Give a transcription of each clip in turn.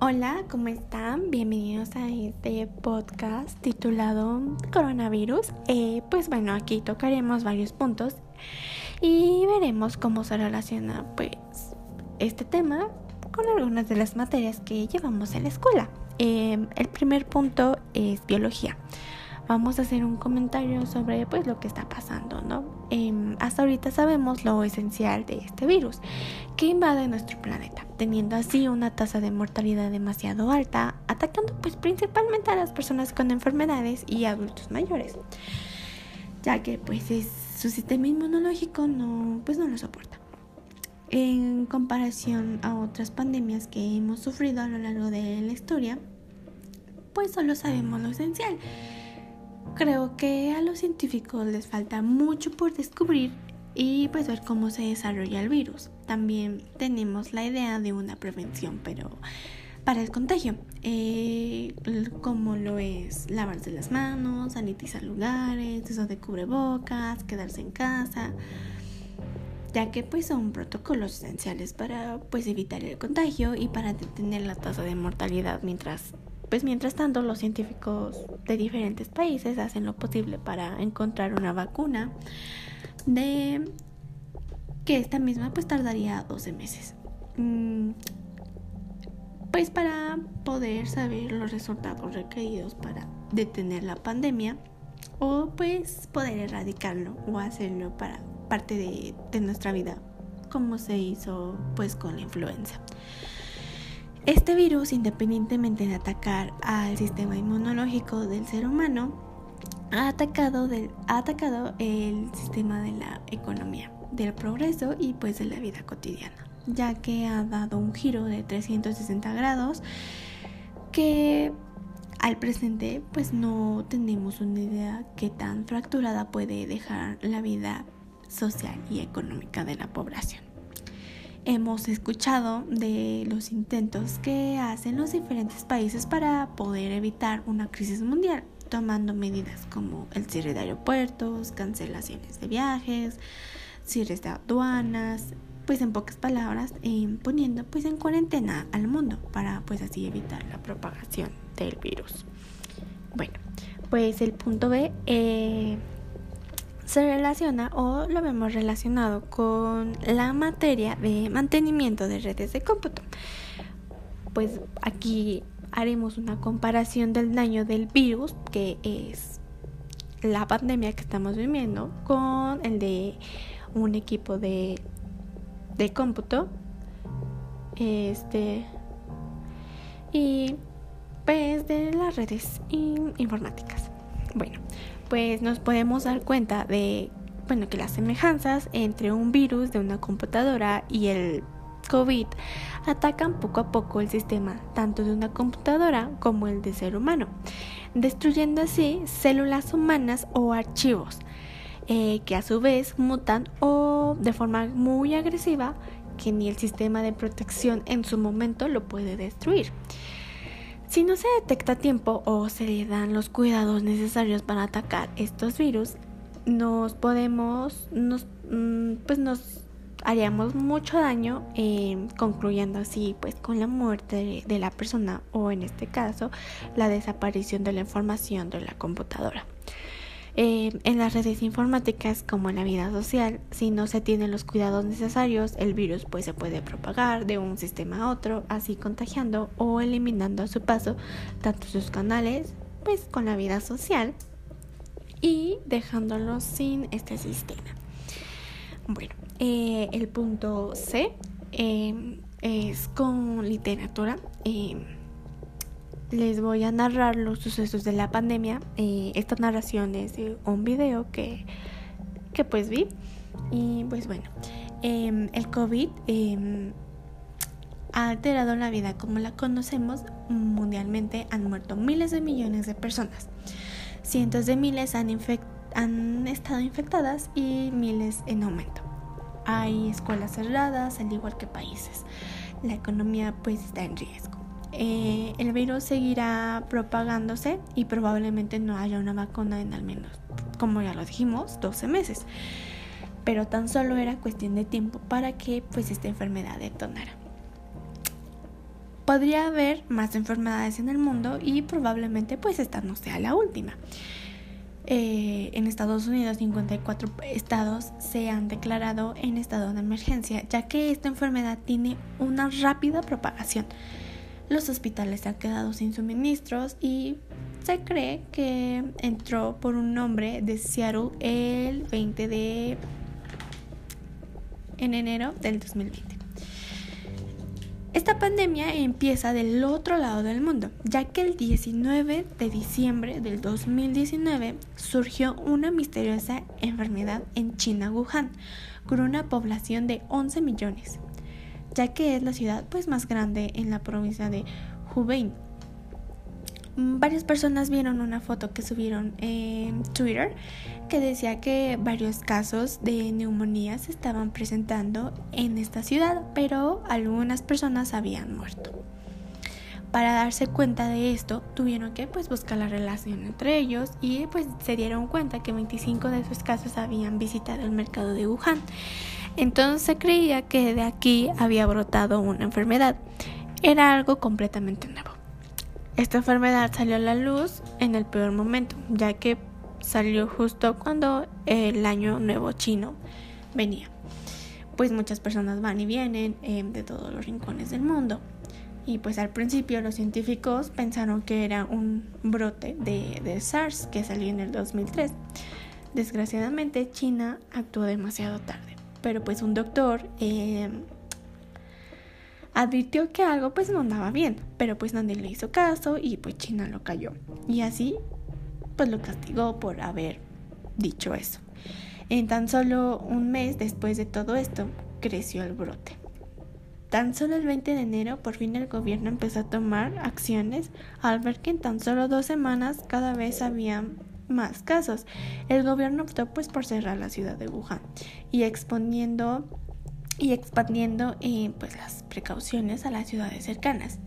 Hola, ¿cómo están? Bienvenidos a este podcast titulado Coronavirus. Eh, pues bueno, aquí tocaremos varios puntos y veremos cómo se relaciona pues este tema con algunas de las materias que llevamos en la escuela. Eh, el primer punto es biología vamos a hacer un comentario sobre pues lo que está pasando, ¿no? Em, hasta ahorita sabemos lo esencial de este virus que invade nuestro planeta, teniendo así una tasa de mortalidad demasiado alta, atacando pues principalmente a las personas con enfermedades y adultos mayores, ya que pues su sistema inmunológico no pues no lo soporta. En comparación a otras pandemias que hemos sufrido a lo largo de la historia, pues solo sabemos lo esencial Creo que a los científicos les falta mucho por descubrir y pues ver cómo se desarrolla el virus. También tenemos la idea de una prevención, pero para el contagio, eh, como lo es lavarse las manos, sanitizar lugares, eso de cubrebocas, quedarse en casa, ya que pues son protocolos esenciales para pues evitar el contagio y para detener la tasa de mortalidad mientras pues mientras tanto, los científicos de diferentes países hacen lo posible para encontrar una vacuna de que esta misma pues tardaría 12 meses. Mm, pues para poder saber los resultados requeridos para detener la pandemia o pues poder erradicarlo o hacerlo para parte de, de nuestra vida como se hizo pues con la influenza. Este virus, independientemente de atacar al sistema inmunológico del ser humano, ha atacado, ha atacado el sistema de la economía, del progreso y pues de la vida cotidiana, ya que ha dado un giro de 360 grados que al presente pues no tenemos una idea qué tan fracturada puede dejar la vida social y económica de la población hemos escuchado de los intentos que hacen los diferentes países para poder evitar una crisis mundial, tomando medidas como el cierre de aeropuertos, cancelaciones de viajes, cierres de aduanas, pues en pocas palabras, eh, poniendo pues en cuarentena al mundo para pues así evitar la propagación del virus. Bueno, pues el punto B eh, se relaciona o lo vemos relacionado con la materia de mantenimiento de redes de cómputo. Pues aquí haremos una comparación del daño del virus, que es la pandemia que estamos viviendo, con el de un equipo de, de cómputo. Este. Y pues de las redes informáticas. Bueno, pues nos podemos dar cuenta de bueno, que las semejanzas entre un virus de una computadora y el COVID atacan poco a poco el sistema tanto de una computadora como el de ser humano, destruyendo así células humanas o archivos eh, que a su vez mutan o de forma muy agresiva que ni el sistema de protección en su momento lo puede destruir. Si no se detecta a tiempo o se le dan los cuidados necesarios para atacar estos virus, nos podemos, nos, mm, pues nos haríamos mucho daño, eh, concluyendo así pues con la muerte de la persona o en este caso la desaparición de la información de la computadora. Eh, en las redes informáticas como en la vida social, si no se tienen los cuidados necesarios, el virus pues se puede propagar de un sistema a otro, así contagiando o eliminando a su paso tanto sus canales pues con la vida social y dejándolos sin este sistema. Bueno, eh, el punto C eh, es con literatura les voy a narrar los sucesos de la pandemia. Eh, esta narración es un video que, que pues vi. Y pues bueno, em, el COVID em, ha alterado la vida como la conocemos mundialmente. Han muerto miles de millones de personas. Cientos de miles han, han estado infectadas y miles en aumento. Hay escuelas cerradas, al igual que países. La economía pues está en riesgo. Eh, el virus seguirá propagándose y probablemente no haya una vacuna en al menos, como ya lo dijimos, 12 meses. Pero tan solo era cuestión de tiempo para que pues esta enfermedad detonara. podría haber más enfermedades en el mundo y probablemente pues esta no sea la última. Eh, en Estados Unidos 54 estados se han declarado en estado de emergencia, ya que esta enfermedad tiene una rápida propagación. Los hospitales se han quedado sin suministros y se cree que entró por un nombre de Seattle el 20 de en enero del 2020. Esta pandemia empieza del otro lado del mundo, ya que el 19 de diciembre del 2019 surgió una misteriosa enfermedad en China, Wuhan, con una población de 11 millones, ya que es la ciudad pues, más grande en la provincia de Hubei varias personas vieron una foto que subieron en Twitter que decía que varios casos de neumonía se estaban presentando en esta ciudad, pero algunas personas habían muerto. Para darse cuenta de esto, tuvieron que pues buscar la relación entre ellos y pues se dieron cuenta que 25 de esos casos habían visitado el mercado de Wuhan. Entonces se creía que de aquí había brotado una enfermedad. Era algo completamente nuevo. Esta enfermedad salió a la luz en el peor momento, ya que salió justo cuando el año nuevo chino venía. Pues muchas personas van y vienen eh, de todos los rincones del mundo. Y pues al principio los científicos pensaron que era un brote de, SARS que salió en el 2003. Desgraciadamente China actuó demasiado tarde. Pero pues un doctor eh, advirtió que algo pues no andaba bien, pero pues nadie le hizo caso y pues China lo cayó. Y así pues lo castigó por haber dicho eso. En tan solo un mes después de todo esto, creció el brote. Tan solo el 20 de enero, por fin el gobierno empezó a tomar acciones al ver que en tan solo dos semanas cada vez había más casos. El gobierno optó pues por cerrar la ciudad de Wuhan y exponiendo y expandiendo eh, pues las precauciones a las ciudades cercanas.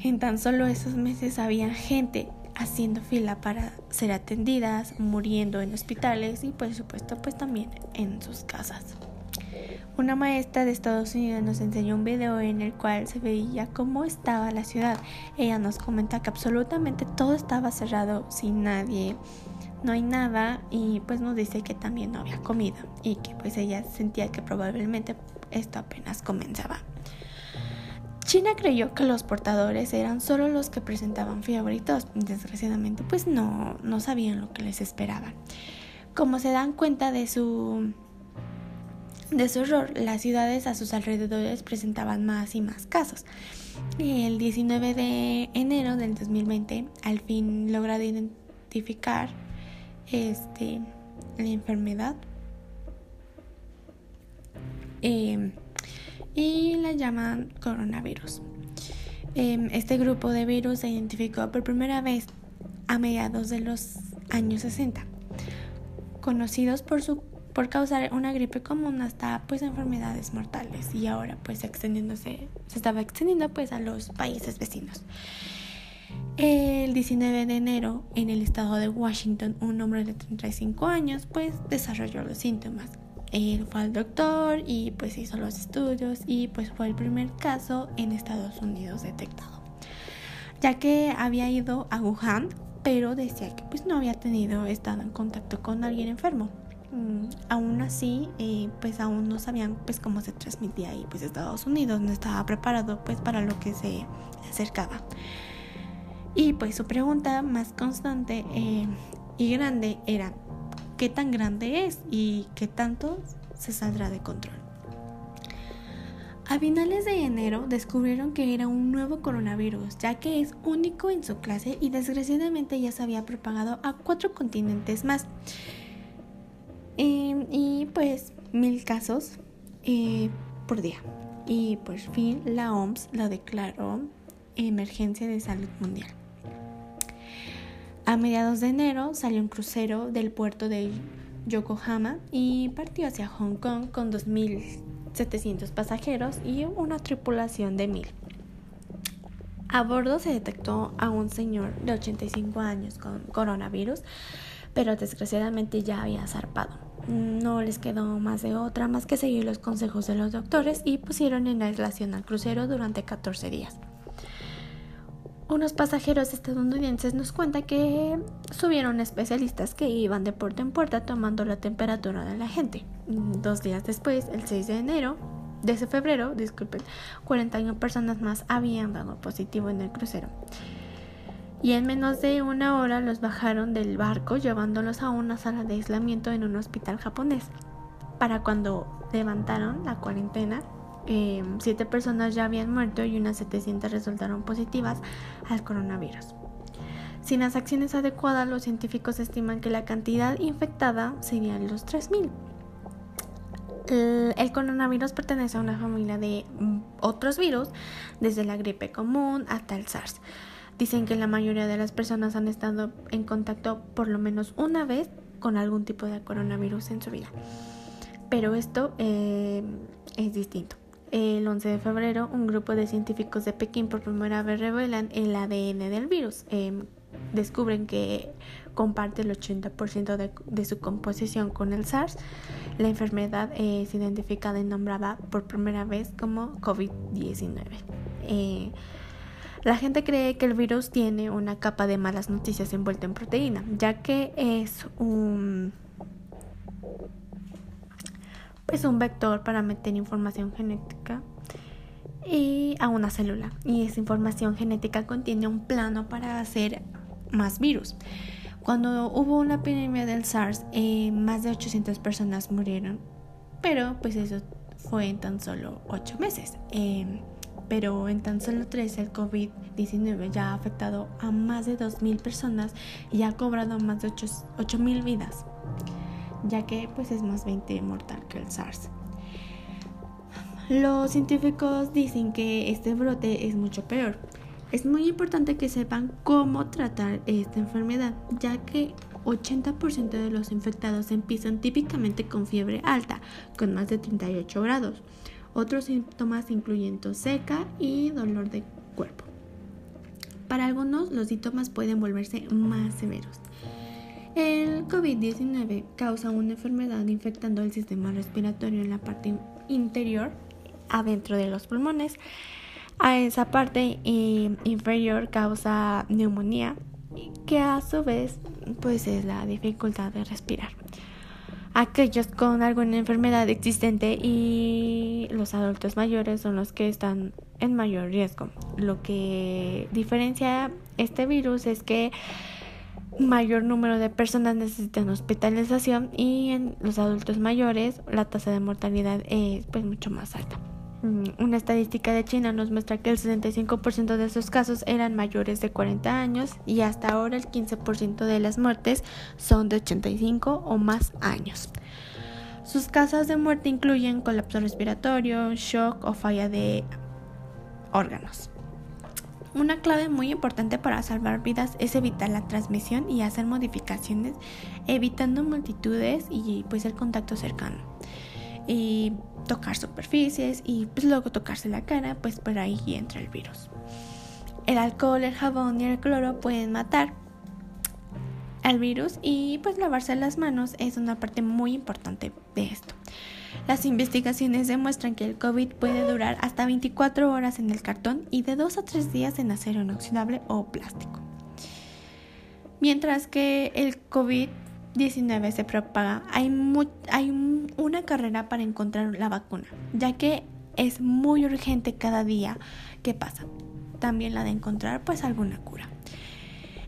En tan solo esos meses había gente haciendo fila para ser atendidas, muriendo en hospitales y por supuesto pues también en sus casas. Una maestra de Estados Unidos nos enseñó un video en el cual se veía cómo estaba la ciudad. Ella nos comenta que absolutamente todo estaba cerrado sin nadie no hay nada y pues nos dice que también no había comida y que pues ella sentía que probablemente esto apenas comenzaba. China creyó que los portadores eran solo los que presentaban fiebre. Desgraciadamente pues no, no sabían lo que les esperaba. Como se dan cuenta de su de su error, las ciudades a sus alrededores presentaban más y más casos. El 19 de enero del 2020, al fin logra identificar este, la enfermedad. Em, y la llaman coronavirus. Em, este grupo de virus se identificó por primera vez a mediados de los años 60, conocidos por su por causar una gripe común hasta pues enfermedades mortales y ahora pues extendiéndose se estaba extendiendo pues a los países vecinos. El 19 de enero, en el estado de Washington, un hombre de 35 años pues desarrolló los síntomas. Él fue al doctor y pues hizo los estudios y pues fue el primer caso en Estados Unidos detectado. Ya que había ido a Wuhan, pero decía que pues no había tenido estado en contacto con alguien enfermo. Mm, aún así, eh, pues aún no sabían pues cómo se transmitía y pues Estados Unidos no estaba preparado pues para lo que se acercaba. Y pues su pregunta más constante eh, y grande era, ¿qué tan grande es y qué tanto se saldrá de control? A finales de enero descubrieron que era un nuevo coronavirus, ya que es único en su clase y desgraciadamente ya se había propagado a cuatro continentes más. Em, y pues mil casos eh, por día. Y por fin la OMS la declaró emergencia de salud mundial. A mediados de enero salió un crucero del puerto de Yokohama y partió hacia Hong Kong con 2.700 pasajeros y una tripulación de 1.000. A bordo se detectó a un señor de 85 años con coronavirus, pero desgraciadamente ya había zarpado. No les quedó más de otra más que seguir los consejos de los doctores y pusieron en aislación al crucero durante 14 días. Unos pasajeros estadounidenses nos cuentan que subieron especialistas que iban de puerta en puerta tomando la temperatura de la gente. Dos días después, el 6 de enero, de febrero, disculpen, 41 personas más habían dado positivo en el crucero. Y en menos de una hora los bajaron del barco llevándolos a una sala de aislamiento en un hospital japonés. Para cuando levantaron la cuarentena, Em, siete personas ya habían muerto y unas 700 resultaron positivas al coronavirus. Sin las acciones adecuadas, los científicos estiman que la cantidad infectada sería los 3.000. El, coronavirus pertenece a una familia de otros virus, desde la gripe común hasta el SARS. Dicen que la mayoría de las personas han estado en contacto por lo menos una vez con algún tipo de coronavirus en su vida. Pero esto eh, es distinto. El 11 de febrero, un grupo de científicos de Pekín por primera vez revelan el ADN del virus. Em, descubren que comparte el 80% de, su composición con el SARS. La enfermedad es identificada y nombrada por primera vez como COVID-19. Eh, la gente cree que el virus tiene una capa de malas noticias envuelta en proteína, ya que es un es un vector para meter información genética y a una célula. Y esa información genética contiene un plano para hacer más virus. Cuando hubo una epidemia del SARS, eh, más de 800 personas murieron, pero pues eso fue en tan solo 8 meses. Em, pero en tan solo 3 el COVID-19 ya ha afectado a más de 2.000 personas y ha cobrado más de 8.000 vidas ya que pues es más 20 mortal que el SARS. Los científicos dicen que este brote es mucho peor. Es muy importante que sepan cómo tratar esta enfermedad, ya que 80% de los infectados empiezan típicamente con fiebre alta, con más de 38 grados. Otros síntomas incluyen tos seca y dolor de cuerpo. Para algunos, los síntomas pueden volverse más severos. El COVID-19 causa una enfermedad infectando el sistema respiratorio en la parte interior, adentro de los pulmones. A esa parte eh, inferior causa neumonía, que a su vez pues es la dificultad de respirar. Aquellos con alguna enfermedad existente y los adultos mayores son los que están en mayor riesgo. Lo que diferencia este virus es que mayor número de personas necesitan hospitalización y en los adultos mayores la tasa de mortalidad es pues mucho más alta. Mm, una estadística de China nos muestra que el 65% de esos casos eran mayores de 40 años y hasta ahora el 15% de las muertes son de 85 o más años. Sus causas de muerte incluyen colapso respiratorio, shock o falla de órganos. Una clave muy importante para salvar vidas es evitar la transmisión y hacer modificaciones, evitando multitudes y pues el contacto cercano. Y tocar superficies y pues luego tocarse la cara, pues por ahí entra el virus. El alcohol, el jabón y el cloro pueden matar al virus y pues lavarse las manos es una parte muy importante de esto. Las investigaciones demuestran que el COVID puede durar hasta 24 horas en el cartón y de 2 a 3 días en acero inoxidable o plástico. Mientras que el COVID-19 se propaga, hay, hay una carrera para encontrar la vacuna, ya que es muy urgente cada día que pasa. También la de encontrar pues alguna cura.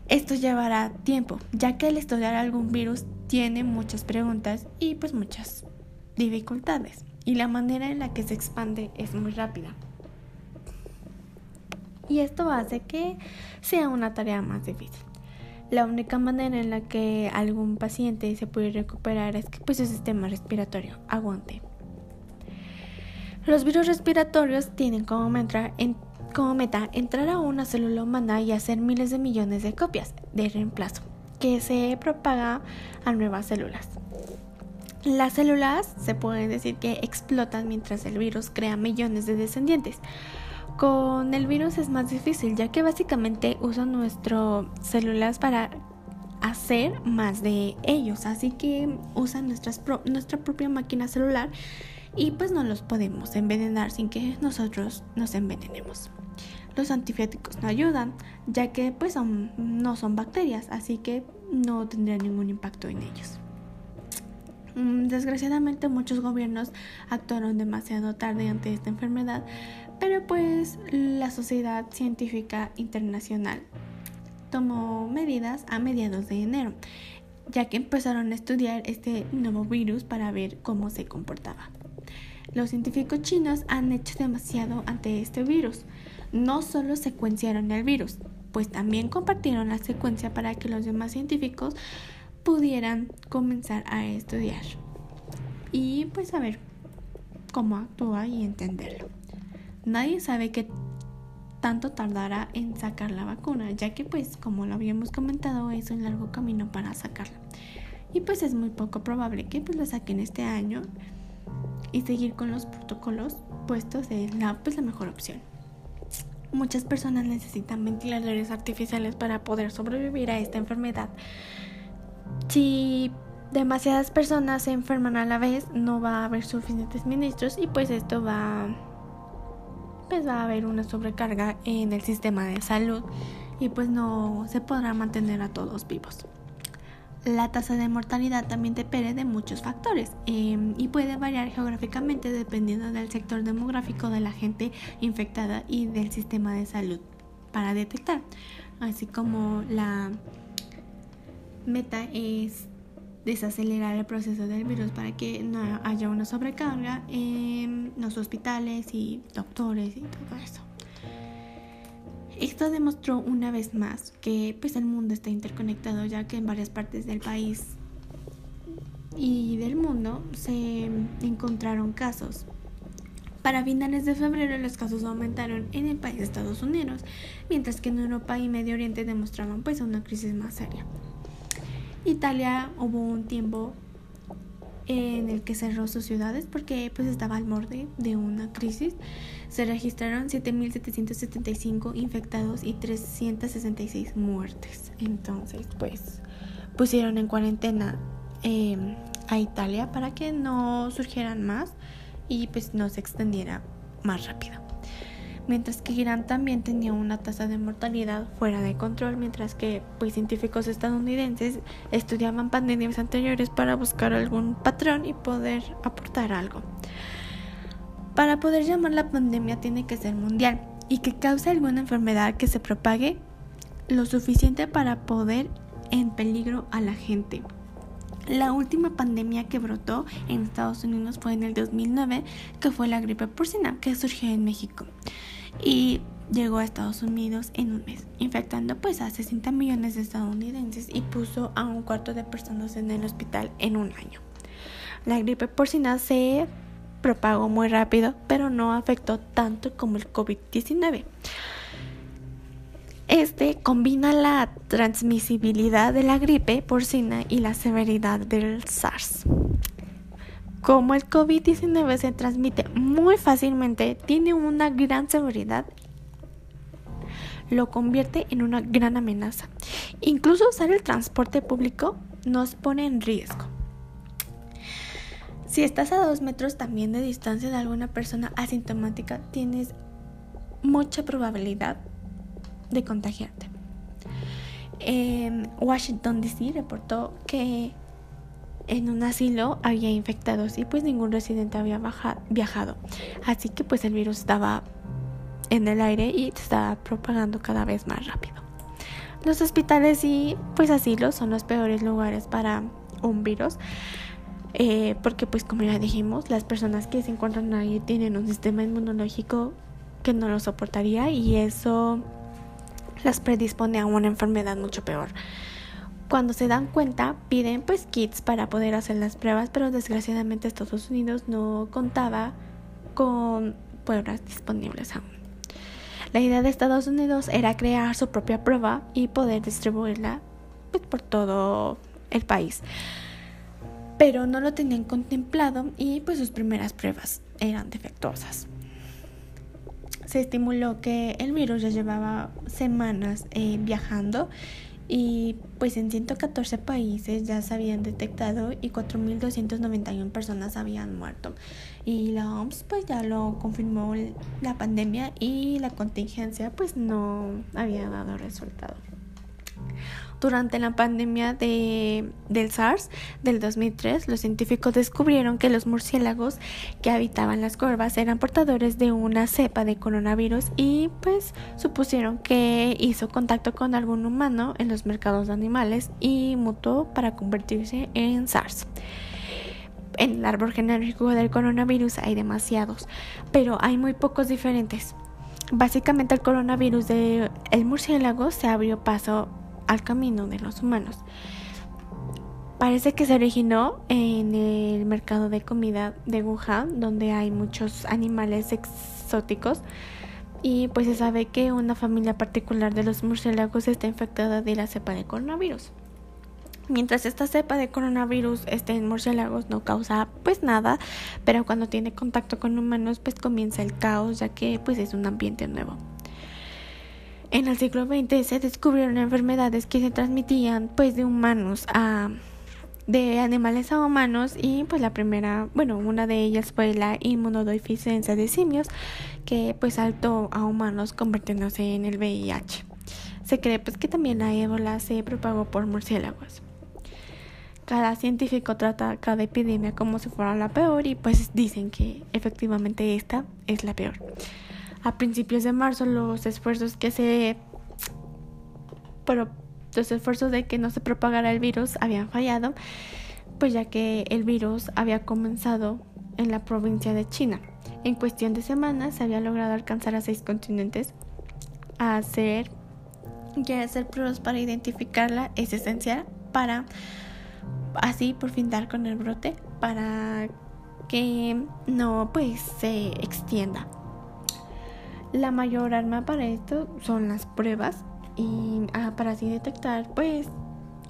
Esto llevará tiempo, ya que el estudiar algún virus tiene muchas preguntas y pues muchas dificultades y la manera en la que se expande es muy rápida. Y esto hace que sea una tarea más difícil. La única manera en la que algún paciente se puede recuperar es que pues, su sistema respiratorio aguante. Los virus respiratorios tienen como meta, meta entrar a una célula humana y hacer miles de millones de copias de reemplazo que se propaga a nuevas células. Las células se puede decir que explotan mientras el virus crea millones de descendientes. Con el virus es más difícil ya que básicamente usa nuestras células para hacer más de ellos. Así que usan nuestra propia máquina celular y pues no los podemos envenenar sin que nosotros nos envenenemos. Los antibióticos no ayudan, ya que pues no son bacterias, así que no tendrían ningún impacto en ellos. Mm, desgraciadamente muchos gobiernos actuaron demasiado tarde ante esta enfermedad, pero pues la Sociedad Científica Internacional tomó medidas a mediados de enero, ya que empezaron a estudiar este nuevo virus para ver cómo se comportaba. Los científicos chinos han hecho demasiado ante este virus. No solo secuenciaron el virus, pues también compartieron la secuencia para que los demás científicos pudieran comenzar a estudiar y pues saber cómo actúa y entenderlo. Nadie sabe qué tanto tardará en sacar la vacuna, ya que pues como lo habíamos comentado es un largo camino para sacarla. Y pues es muy poco probable que pues lo saquen este año y seguir con los protocolos puestos es la, pues, la mejor opción. Muchas personas necesitan ventiladores artificiales para poder sobrevivir a esta enfermedad, si demasiadas personas se enferman a la vez, no va a haber suficientes ministros y pues esto va pues va a haber una sobrecarga en el sistema de salud y pues no se podrá mantener a todos vivos. La tasa de mortalidad también depende de muchos factores em, y puede variar geográficamente dependiendo del sector demográfico de la gente infectada y del sistema de salud para detectar, así como la meta es desacelerar el proceso del virus para que no haya una sobrecarga en los hospitales y doctores y todo eso. Esto demostró una vez más que pues el mundo está interconectado ya que en varias partes del país y del mundo se encontraron casos. Para finales de febrero los casos aumentaron en el país de Estados Unidos, mientras que en Europa y Medio Oriente demostraban pues una crisis más seria. Italia hubo un tiempo en el que cerró sus ciudades porque pues estaba al borde de una crisis. Se registraron 7.775 infectados y 366 muertes. Entonces pues pusieron en cuarentena em, a Italia para que no surgieran más y pues no se extendiera más rápido mientras que Irán también tenía una tasa de mortalidad fuera de control, mientras que pues, científicos estadounidenses estudiaban pandemias anteriores para buscar algún patrón y poder aportar algo. Para poder llamar la pandemia tiene que ser mundial y que cause alguna enfermedad que se propague lo suficiente para poder en peligro a la gente. La última pandemia que brotó en Estados Unidos fue en el 2009, que fue la gripe porcina, que surgió en México y llegó a Estados Unidos en un mes, infectando pues a 60 millones de estadounidenses y puso a un cuarto de personas en el hospital en un año. La gripe porcina se propagó muy rápido, pero no afectó tanto como el COVID-19. Este combina la transmisibilidad de la gripe porcina y la severidad del SARS. Como el COVID-19 se transmite muy fácilmente, tiene una gran seguridad, lo convierte en una gran amenaza. Incluso usar el transporte público nos pone en riesgo. Si estás a dos metros también de distancia de alguna persona asintomática, tienes mucha probabilidad de contagiarte. Washington DC reportó que en un asilo había infectados y pues ningún residente había viajado. Así que pues el virus estaba en el aire y se estaba propagando cada vez más rápido. Los hospitales y pues asilos son los peores lugares para un virus. Eh, porque pues como ya dijimos, las personas que se encuentran ahí tienen un sistema inmunológico que no lo soportaría y eso las predispone a una enfermedad mucho peor. Cuando se dan cuenta, piden pues kits para poder hacer las pruebas, pero desgraciadamente Estados Unidos no contaba con pruebas disponibles aún. La idea de Estados Unidos era crear su propia prueba y poder distribuirla pues, por todo el país. Pero no lo tenían contemplado y pues sus primeras pruebas eran defectuosas. Se estimuló que el virus ya llevaba semanas eh, viajando y pues en 114 países ya se habían detectado y 4.291 personas habían muerto. Y la OMS pues ya lo confirmó la pandemia y la contingencia pues no había dado resultado durante la pandemia de, del SARS del 2003, los científicos descubrieron que los murciélagos que habitaban las cuevas eran portadores de una cepa de coronavirus y pues supusieron que hizo contacto con algún humano en los mercados de animales y mutó para convertirse en SARS. En el árbol genético del coronavirus hay demasiados, pero hay muy pocos diferentes. Básicamente el coronavirus del murciélago se abrió paso al camino de los humanos. Parece que se originó en el mercado de comida de Wuhan, donde hay muchos animales exóticos. Y pues se sabe que una familia particular de los murciélagos está infectada de la cepa de coronavirus. Mientras esta cepa de coronavirus esté en murciélagos no causa pues nada, pero cuando tiene contacto con humanos pues comienza el caos ya que pues es un ambiente nuevo. En el siglo XX se descubrieron enfermedades que se transmitían pues de humanos a de animales a humanos y pues la primera, bueno, una de ellas fue la inmunodeficiencia de simios que pues saltó a humanos convirtiéndose en el VIH. Se cree pues que también la ébola se propagó por murciélagos. Cada científico trata cada epidemia como si fuera la peor y pues dicen que efectivamente esta es la peor a principios de marzo los esfuerzos que se los esfuerzos de que no se propagara el virus habían fallado, pues ya que el virus había comenzado en la provincia de China. En cuestión de semanas se había logrado alcanzar a seis continentes. A hacer hacer pruebas para identificarla es esencial para así por fin dar con el brote para que no pues se extienda. La mayor arma para esto son las pruebas y ah, para así detectar, pues,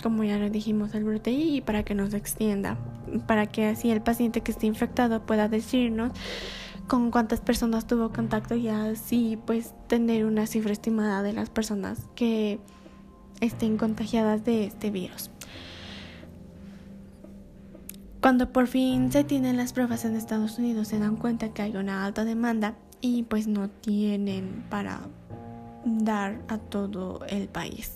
como ya lo dijimos, el brote y para que no se extienda, para que así el paciente que esté infectado pueda decirnos con cuántas personas tuvo contacto y así pues tener una cifra estimada de las personas que estén contagiadas de este virus. Cuando por fin se tienen las pruebas en Estados Unidos se dan cuenta que hay una alta demanda y pues no tienen para dar a todo el país.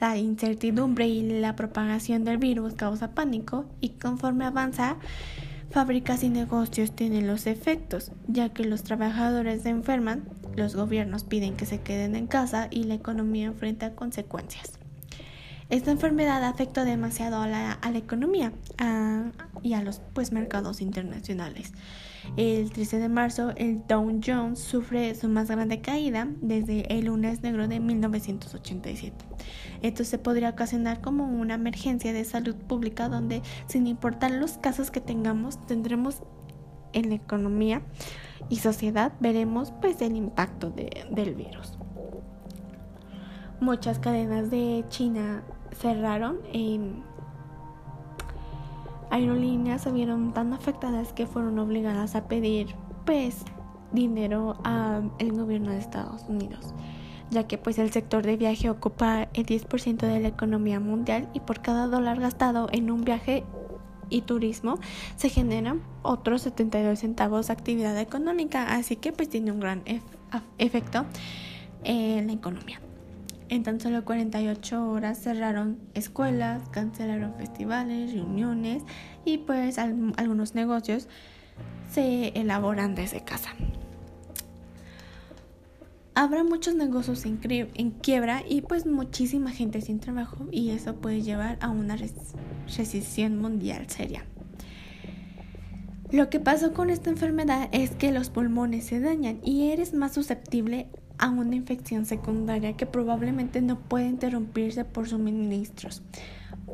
La incertidumbre y la propagación del virus causa pánico y conforme avanza, fábricas y negocios tienen los efectos, ya que los trabajadores se enferman, los gobiernos piden que se queden en casa y la economía enfrenta consecuencias. Esta enfermedad afectó demasiado a la, economía y a los pues, mercados internacionales. El 13 de marzo, el Dow Jones sufre su más grande caída desde el lunes negro de 1987. Esto se podría ocasionar como una emergencia de salud pública donde, sin importar los casos que tengamos, tendremos en la economía y sociedad, veremos pues el impacto del virus. Muchas cadenas de China cerraron. Aerolíneas se vieron tan afectadas que fueron obligadas a pedir pues dinero al gobierno de Estados Unidos ya que pues el sector de viaje ocupa el 10% de la economía mundial y por cada dólar gastado en un viaje y turismo se generan otros 72 centavos de actividad económica, así que pues tiene un gran efecto en la economía. En tan solo 48 horas cerraron escuelas, cancelaron festivales, reuniones y pues algunos negocios se elaboran desde casa. Habrá muchos negocios en, quiebra y pues muchísima gente sin trabajo y eso puede llevar a una recesión mundial seria. Lo que pasó con esta enfermedad es que los pulmones se dañan y eres más susceptible a una infección secundaria que probablemente no puede interrumpirse por suministros,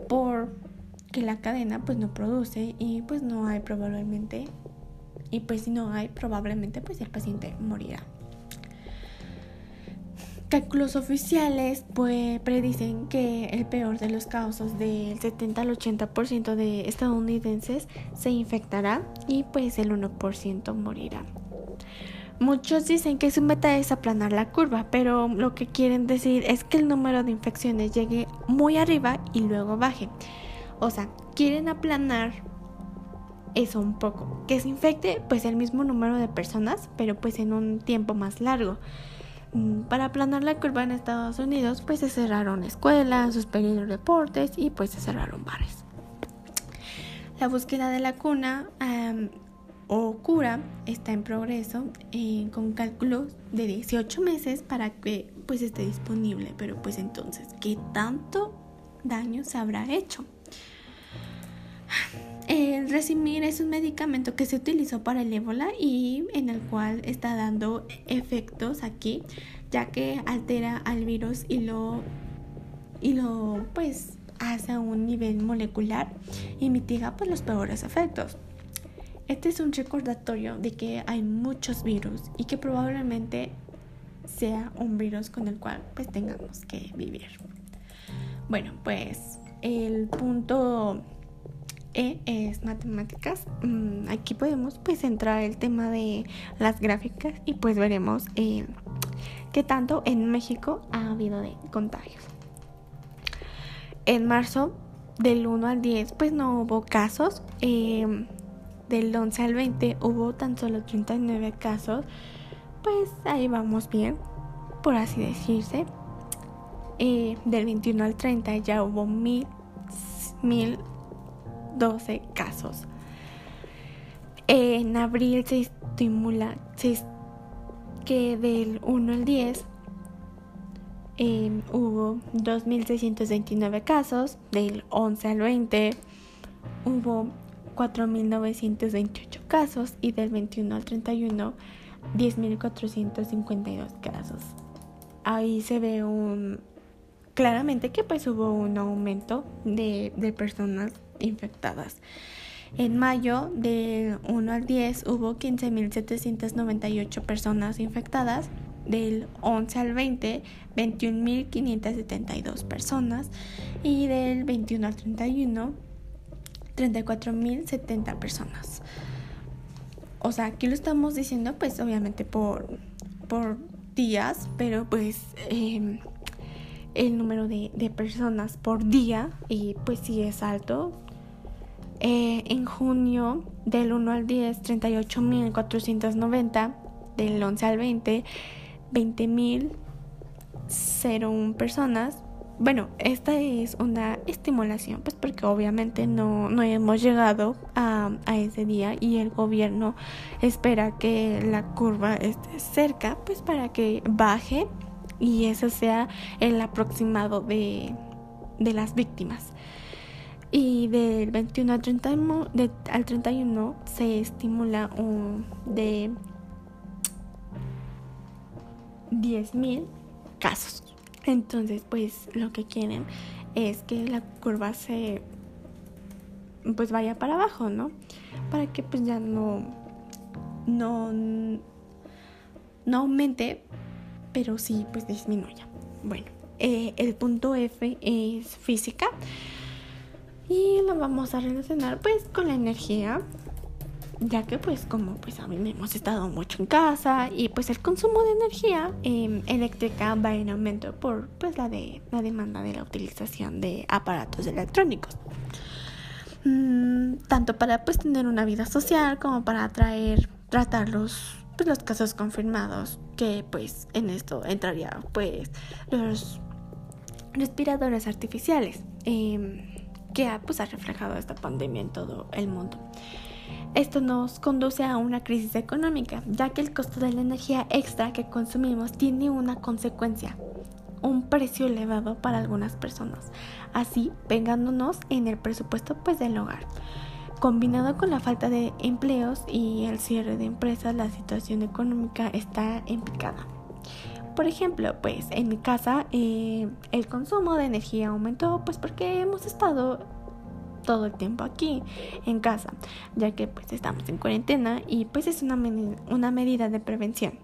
porque la cadena pues no produce y pues no hay probablemente y pues si no hay probablemente pues el paciente morirá. Cálculos oficiales pues predicen que el peor de los casos del 70 al 80% de estadounidenses se infectará y pues el 1% morirá. Muchos dicen que su meta es aplanar la curva, pero lo que quieren decir es que el número de infecciones llegue muy arriba y luego baje. O sea, quieren aplanar eso un poco. Que se infecte pues el mismo número de personas, pero pues en un tiempo más largo. Mm, para aplanar la curva en Estados Unidos pues se cerraron escuelas, suspendieron deportes y pues se cerraron bares. La búsqueda de la cuna o cura está en progreso eh, con cálculos de 18 meses para que pues esté disponible. Pero pues entonces, ¿qué tanto daño se habrá hecho? El Resimir es un medicamento que se utilizó para el ébola y en el cual está dando efectos aquí, ya que altera al virus y lo, y lo pues hace a un nivel molecular y mitiga pues, los peores efectos. Este es un recordatorio de que hay muchos virus y que probablemente sea un virus con el cual pues tengamos que vivir. Bueno, pues el punto E es matemáticas. Mm, aquí podemos pues entrar el tema de las gráficas y pues veremos eh, qué tanto en México ha habido de contagios. En marzo del 1 al 10 pues no hubo casos. Eh, del 11 al 20 hubo tan solo 39 casos, pues ahí vamos bien, por así decirse. Eh, del 21 al 30 ya hubo mil, 1012 casos. en abril se estimula que del 1 al 10 eh, hubo 2.629 casos, del 11 al 20 hubo 4.928 casos y del 21 al 31 10.452 casos. Ahí se ve un claramente que pues hubo un aumento de, de personas infectadas. En mayo del 1 al 10 hubo 15.798 personas infectadas, del 11 al 20 21.572 personas y del 21 al 31 34.070 personas. O sea, aquí lo estamos diciendo pues obviamente por, por días, pero pues em, el número de, personas por día y pues sí es alto. Eh, en junio del 1 al 10, 38.490, del 11 al 20, 20.001 personas bueno, esta es una estimulación, pues porque obviamente no, no hemos llegado a, ese día y el gobierno espera que la curva esté cerca, pues para que baje y ese sea el aproximado de, de las víctimas. Y del 21 al, 30, de, al 31 se estimula un, de 10.000 casos. Entonces, pues lo que quieren es que la curva se pues vaya para abajo, ¿no? Para que pues ya no no no aumente, pero sí pues disminuya. Bueno, eh, el punto F es física y lo vamos a relacionar pues con la energía ya que pues como pues a mí hemos estado mucho en casa y pues el consumo de energía em, eléctrica va en aumento por pues la de la demanda de la utilización de aparatos electrónicos. Mm, tanto para pues tener una vida social como para atraer tratar los pues, los casos confirmados que pues en esto entraría pues los respiradores artificiales em, que pues, ha reflejado esta pandemia en todo el mundo esto nos conduce a una crisis económica, ya que el costo de la energía extra que consumimos tiene una consecuencia, un precio elevado para algunas personas, así pegándonos en el presupuesto pues del hogar. Combinado con la falta de empleos y el cierre de empresas, la situación económica está en picada. Por ejemplo, pues en mi casa eh, el consumo de energía aumentó pues porque hemos estado todo el tiempo aquí en casa, ya que pues estamos en cuarentena y pues es una, una medida de prevención.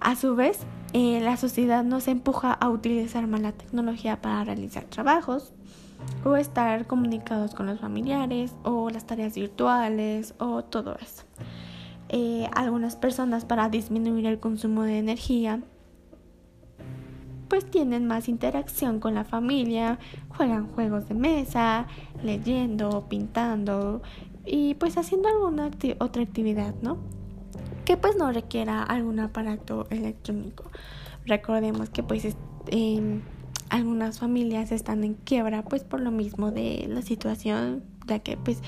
A su vez, eh, la sociedad nos empuja a utilizar más la tecnología para realizar trabajos o estar comunicados con los familiares o las tareas virtuales o todo eso. eh, algunas personas para disminuir el consumo de energía pues tienen más interacción con la familia, juegan juegos de mesa, leyendo, pintando y pues haciendo alguna otra actividad, ¿no? Que pues no requiera algún aparato electrónico. Recordemos que pues algunas familias están en quiebra pues por lo mismo de la situación, ya que pues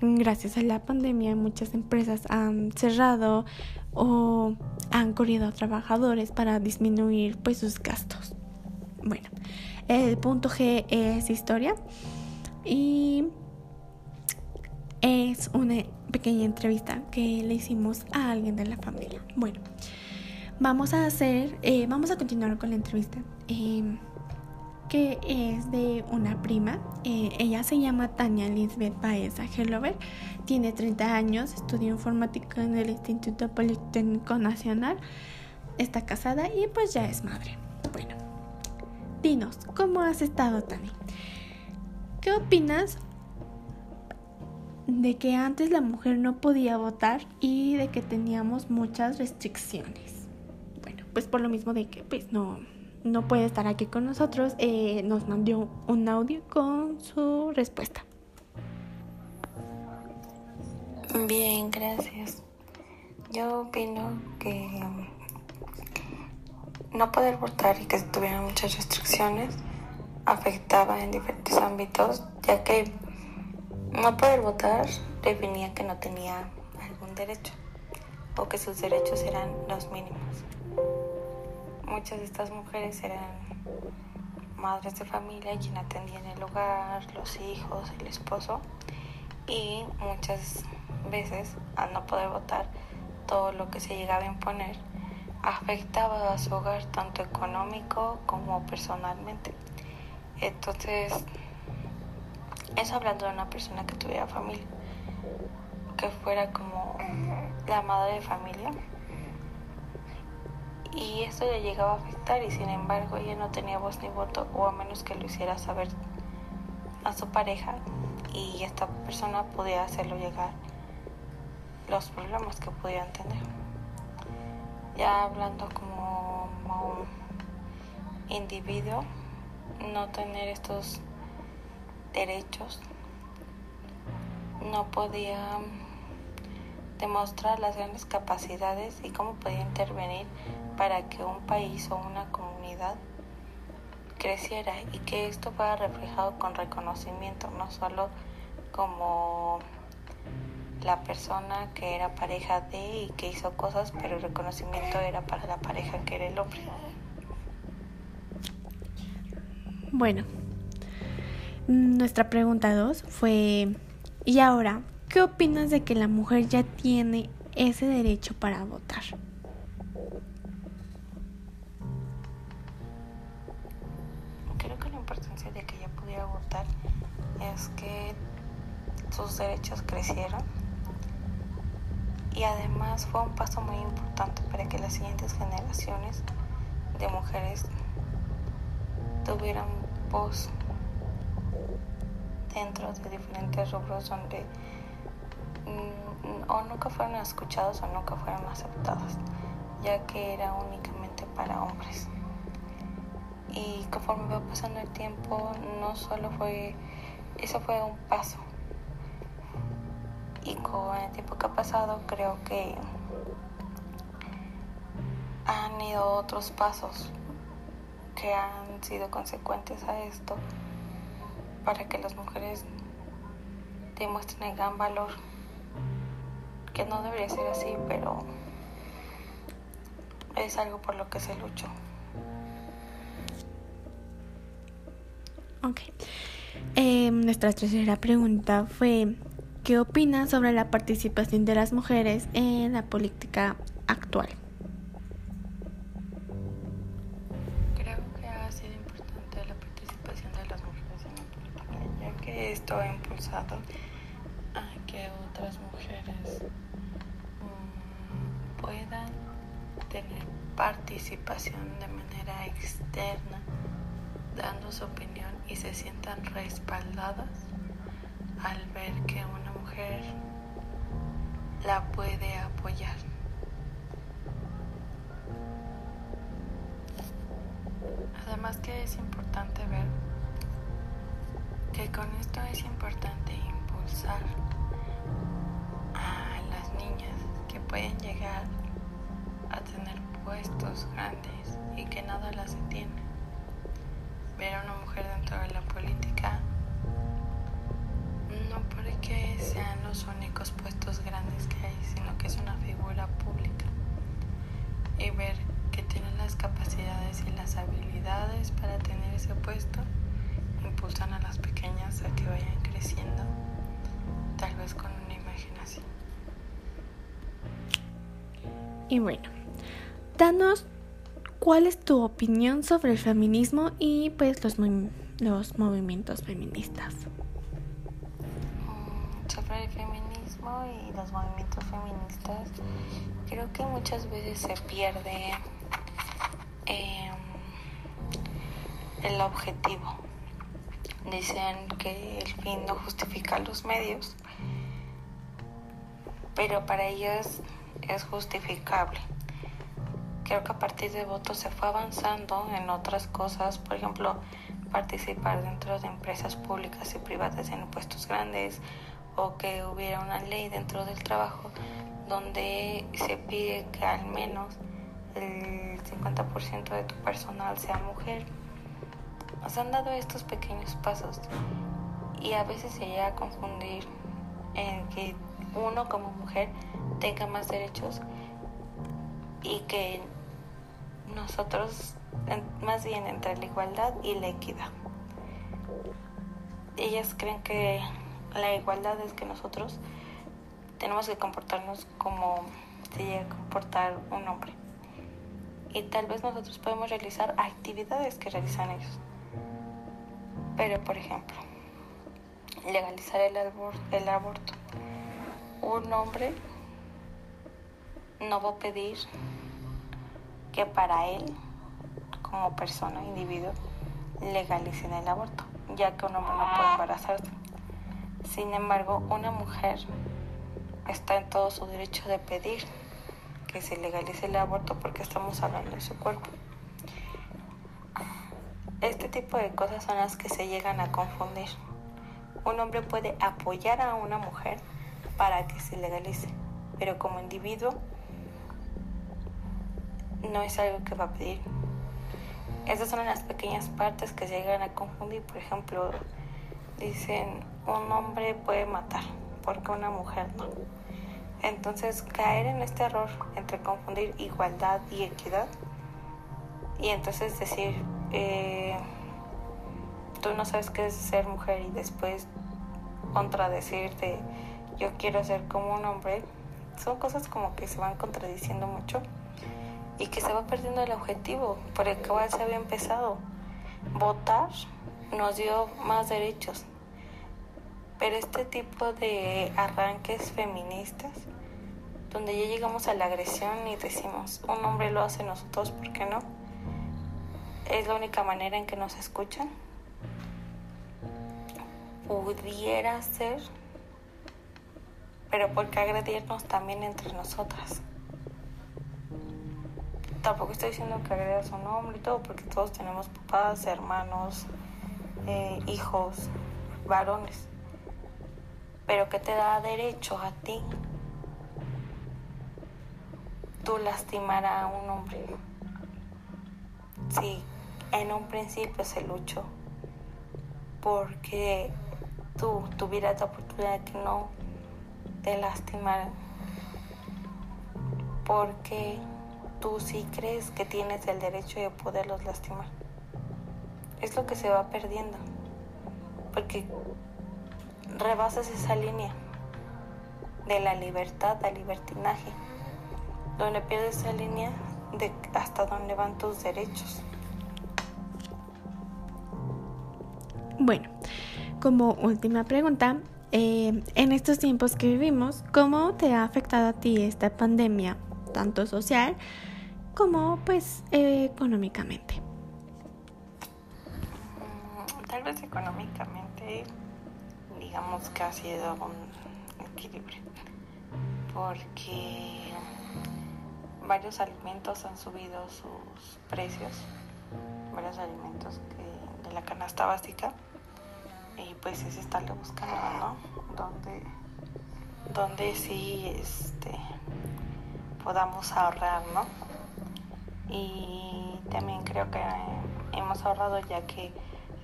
gracias a la pandemia muchas empresas han cerrado o han corrido a trabajadores para disminuir pues sus gastos. Bueno, el punto G es historia y es una pequeña entrevista que le hicimos a alguien de la familia. Bueno, vamos a hacer, eh, vamos a continuar con la entrevista. Em, que es de una prima. Eh, ella se llama Tania Lisbeth Baeza Hellover. Tiene 30 años, estudió informática en el Instituto Politécnico Nacional. Está casada y pues ya es madre. Bueno, dinos, ¿cómo has estado, Tania? ¿Qué opinas de que antes la mujer no podía votar y de que teníamos muchas restricciones? Bueno, pues por lo mismo de que pues no no puede estar aquí con nosotros, eh, nos mandó un audio con su respuesta. Bien, gracias. Yo opino que no poder votar y que tuvieran muchas restricciones afectaba en diferentes ámbitos, ya que no poder votar definía que no tenía algún derecho o que sus derechos eran los mínimos. Muchas de estas mujeres eran madres de familia quien atendían el hogar, los hijos, el esposo y muchas veces al no poder votar todo lo que se llegaba a imponer afectaba a su hogar tanto económico como personalmente. Entonces, eso hablando de una persona que tuviera familia, que fuera como la madre de familia y esto le llegaba a afectar y sin embargo ella no tenía voz ni voto o a menos que lo hiciera saber a su pareja y esta persona podía hacerlo llegar los problemas que pudieran tener. Ya hablando como, un individuo, no tener estos derechos, no podía demostrar las grandes capacidades y cómo podía intervenir para que un país o una comunidad creciera y que esto fuera reflejado con reconocimiento, no solo como la persona que era pareja de y que hizo cosas, pero el reconocimiento era para la pareja que era el hombre. Bueno, nuestra pregunta dos fue, ¿y ahora qué opinas de que la mujer ya tiene ese derecho para votar? Sus derechos crecieron y además fue un paso muy importante para que las siguientes generaciones de mujeres tuvieran voz dentro de diferentes rubros donde mm, o nunca fueron escuchados o nunca fueron aceptadas, ya que era únicamente para hombres. Y conforme va pasando el tiempo, no solo fue eso fue un paso. Y con el tiempo que ha pasado, creo que han ido otros pasos que han sido consecuentes a esto para que las mujeres demuestren el gran valor que no debería ser así pero es algo por lo que se luchó. Ok. Eh, nuestra tercera pregunta fue, ¿qué opinas sobre la participación de las mujeres en la política actual? Creo que ha sido importante la participación de las mujeres en la política, ya que esto ha impulsado a que otras mujeres mm, puedan tener participación de manera externa dando su opinión y se sientan respaldadas al ver que una mujer la puede apoyar. Además que es importante ver que con esto es importante impulsar a las niñas que pueden llegar a tener puestos grandes y que nada las detiene. Ver a una mujer dentro de la política porque sean los únicos puestos grandes que hay, sino que es una figura pública. Y ver que tiene las capacidades y las habilidades para tener ese puesto impulsan a las pequeñas a que vayan creciendo, tal vez con una imagen así. Y bueno, danos cuál es tu opinión sobre el feminismo y pues los, los movimientos feministas. El feminismo y los movimientos feministas, creo que muchas veces se pierde eh, el objetivo Dicen que el fin no justifica los medios, pero para ellos es justificable. Creo que a partir de votos se fue avanzando en otras cosas, por ejemplo, participar dentro de empresas públicas y privadas en puestos grandes o que hubiera una ley dentro del trabajo donde se pide que al menos el 50% de tu personal sea mujer nos han dado estos pequeños pasos y a veces se llega a confundir en que uno como mujer tenga más derechos y que nosotros más bien entre la igualdad y la equidad. Ellas creen que la igualdad es que nosotros tenemos que comportarnos como se llega a comportar un hombre. Y tal vez nosotros podemos realizar actividades que realizan ellos. Pero, por ejemplo, legalizar el, el aborto. Un hombre no va a pedir que para él, como persona, individuo, legalicen el aborto, ya que un hombre no puede embarazarse. Sin embargo, una mujer está en todo su derecho de pedir que se legalice el aborto porque estamos hablando de su cuerpo. Este tipo de cosas son las que se llegan a confundir. Un hombre puede apoyar a una mujer para que se legalice, pero como individuo no es algo que va a pedir. Esas son las pequeñas partes que se llegan a confundir. Por ejemplo, dicen un hombre puede matar porque una mujer no. Entonces caer en este error entre confundir igualdad y equidad y entonces decir eh, tú no sabes qué es ser mujer y después contradecirte, yo quiero ser como un hombre, son cosas como que se van contradiciendo mucho y que se va perdiendo el objetivo por el cual se había empezado. Votar nos dio más derechos, pero este tipo de arranques feministas, donde ya llegamos a la agresión y decimos, un hombre lo hace nosotros, ¿por qué no? es la única manera en que nos escuchan. Pudiera ser, pero ¿por qué agredirnos también entre nosotras? Tampoco estoy diciendo que agredas a un hombre y todo, porque todos tenemos papás, hermanos, eh, hijos, varones. Pero ¿qué te da derecho a ti tú lastimar a un hombre? Sí, en un principio se luchó porque tú tuvieras la oportunidad de que no te lastimaran. Porque tú sí crees que tienes el derecho de poderlos lastimar. Es lo que se va perdiendo. Porque rebasas esa línea de la libertad al libertinaje, donde pierdes esa línea de hasta dónde van tus derechos. Bueno, como última pregunta, eh, en estos tiempos que vivimos, ¿cómo te ha afectado a ti esta pandemia, tanto social como pues económicamente? Mm, tal vez económicamente, digamos que ha un equilibrio, porque varios alimentos han subido sus precios, varios alimentos de la canasta básica y pues es estarle buscando, ¿no? Donde, donde sí este, podamos ahorrar, ¿no? Y también creo que hemos ahorrado ya que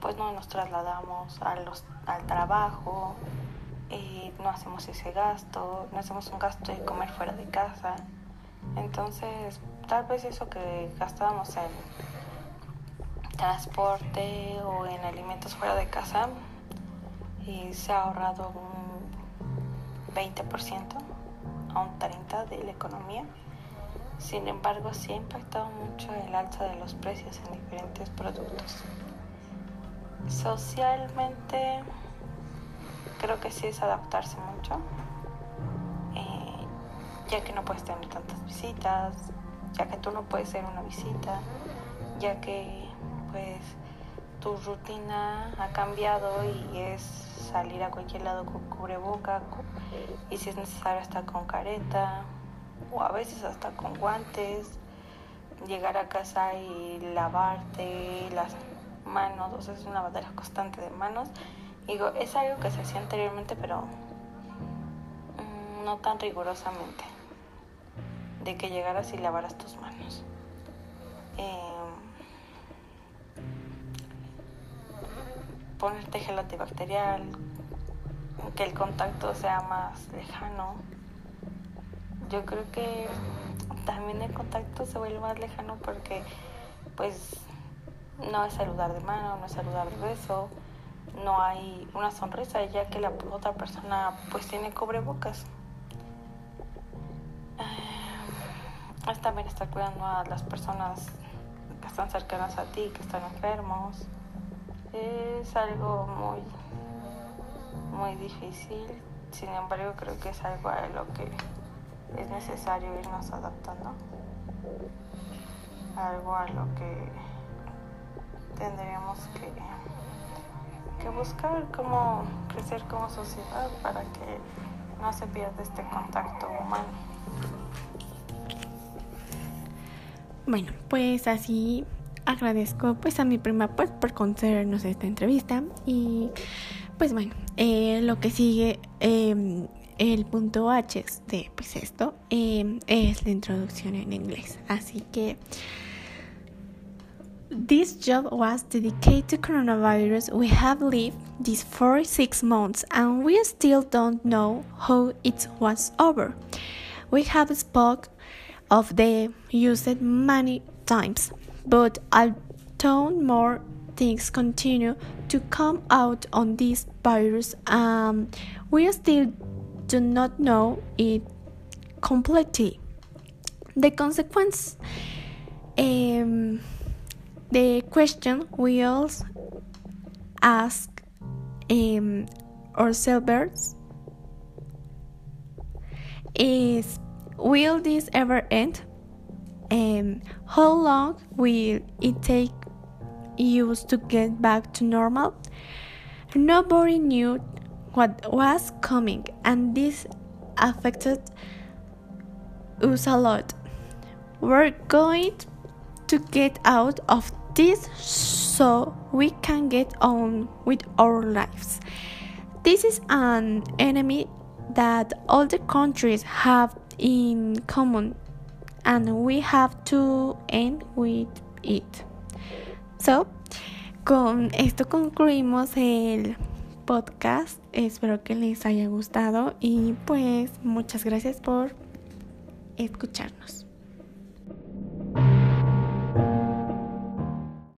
pues no nos trasladamos a los, al trabajo, no hacemos ese gasto, no hacemos un gasto de comer fuera de casa. Entonces, tal vez eso que gastábamos en transporte o en alimentos fuera de casa, y se ha ahorrado un 20% a un 30% de la economía. Sin embargo, sí ha impactado mucho el alza de los precios en diferentes productos. Socialmente, creo que sí es adaptarse mucho, eh, ya que no puedes tener tantas visitas, ya que tú no puedes ser una visita, ya que pues tu rutina ha cambiado y es salir a cualquier lado con cubreboca y si es necesario estar con careta o a veces hasta con guantes, llegar a casa y lavarte las manos, o sea, es una batalla constante de manos. Digo, es algo que se hacía anteriormente, pero mm, no tan rigurosamente, de que llegaras y lavaras tus manos. Eh, ponerte gel antibacterial, que el contacto sea más lejano. Yo creo que también el contacto se vuelve más lejano porque pues no es saludar de mano, no es saludar de beso, no hay una sonrisa ya que la otra persona pues tiene cubrebocas. Eh, es también estar cuidando a las personas que están cercanas a ti, que están enfermos. Es algo muy, muy difícil, sin embargo creo que es algo a lo que es necesario irnos adaptando, algo a lo que tendríamos que, que buscar cómo crecer como sociedad para que no se pierda este contacto humano. Bueno, pues así agradezco pues a mi prima pues, por concedernos esta entrevista y pues bueno, eh, lo que sigue, eh, el punto H de pues esto eh, es la introducción en inglés. Así que This job was dedicated to coronavirus. We have lived these for six months and we still don't know how it was over. We have spoke of the used many times. But although more things continue to come out on this virus, um, we still do not know it completely. The consequence, um, the question we all ask um, ourselves is Will this ever end? Um, how long will it take us to get back to normal? Nobody knew what was coming, and this affected us a lot. We're going to get out of this so we can get on with our lives. This is an enemy that all the countries have in common and we have to end with it. So, con esto concluimos el podcast. Espero que les haya gustado y pues muchas gracias por escucharnos.